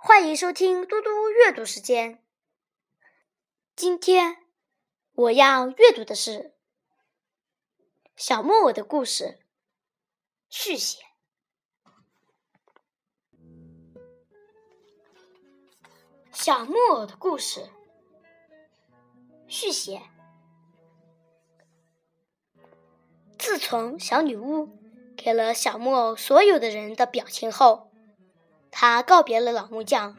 欢迎收听嘟嘟阅读时间。今天我要阅读的是《小木偶的故事》续写。小木偶的故事续写。自从小女巫给了小木偶所有的人的表情后，他告别了老木匠，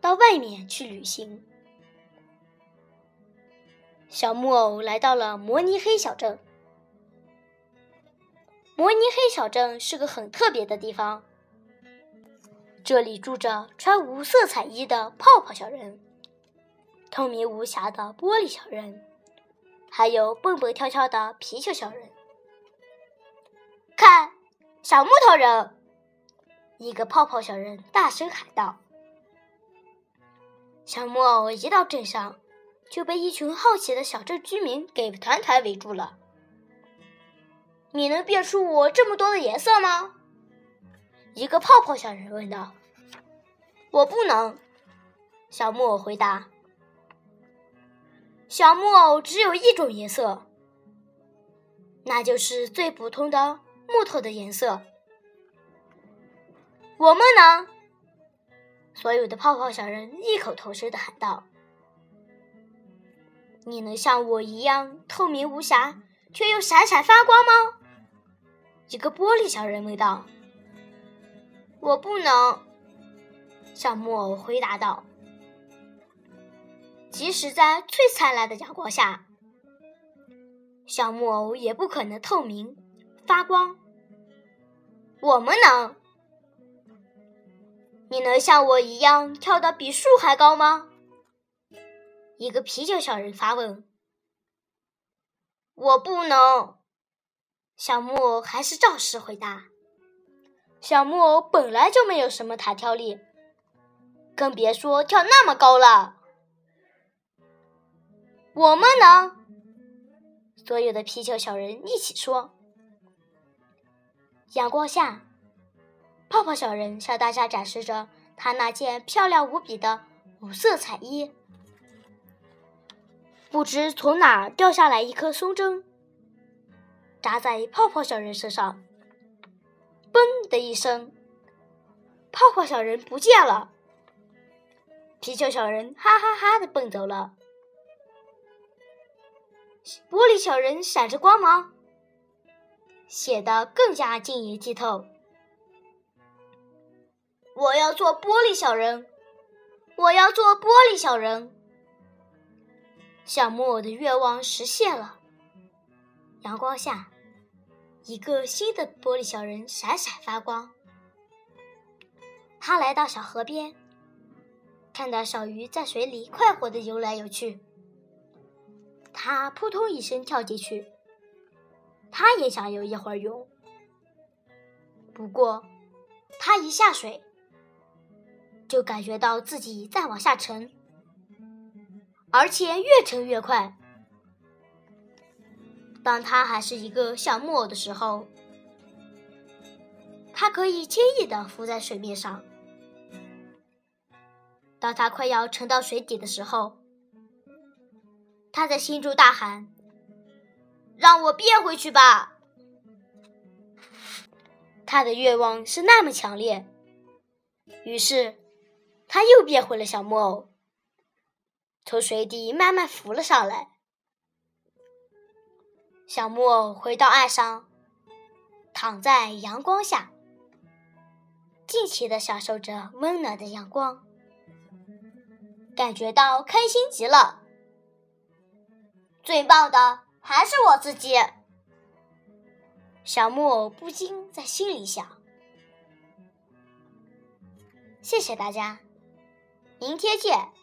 到外面去旅行。小木偶来到了摩尼黑小镇。摩尼黑小镇是个很特别的地方，这里住着穿无色彩衣的泡泡小人，透明无瑕的玻璃小人，还有蹦蹦跳跳的皮球小人。看，小木头人！一个泡泡小人大声喊道：“小木偶一到镇上，就被一群好奇的小镇居民给团团围住了。你能变出我这么多的颜色吗？”一个泡泡小人问道。“我不能。”小木偶回答。“小木偶只有一种颜色，那就是最普通的木头的颜色。”我们呢？所有的泡泡小人异口同声的喊道：“你能像我一样透明无瑕，却又闪闪发光吗？”一个玻璃小人问道。“我不能。”小木偶回答道。“即使在最灿烂的阳光下，小木偶也不可能透明发光。我们能。”你能像我一样跳得比树还高吗？一个啤酒小人发问。我不能。小木偶还是照实回答。小木偶本来就没有什么弹跳力，更别说跳那么高了。我们能。所有的皮球小人一起说。阳光下。泡泡小人向大家展示着他那件漂亮无比的五色彩衣。不知从哪儿掉下来一颗松针，扎在泡泡小人身上。嘣的一声，泡泡小人不见了。皮球小人哈哈哈的蹦走了。玻璃小人闪着光芒，显得更加晶莹剔透。我要做玻璃小人，我要做玻璃小人。小木偶的愿望实现了。阳光下，一个新的玻璃小人闪闪发光。他来到小河边，看到小鱼在水里快活的游来游去。他扑通一声跳进去，他也想游一会儿泳。不过，他一下水。就感觉到自己在往下沉，而且越沉越快。当他还是一个小木偶的时候，他可以轻易的浮在水面上；当他快要沉到水底的时候，他在心中大喊：“让我变回去吧！”他的愿望是那么强烈，于是。他又变回了小木偶，从水底慢慢浮了上来。小木偶回到岸上，躺在阳光下，尽情的享受着温暖的阳光，感觉到开心极了。最棒的还是我自己，小木偶不禁在心里想。谢谢大家。明天见。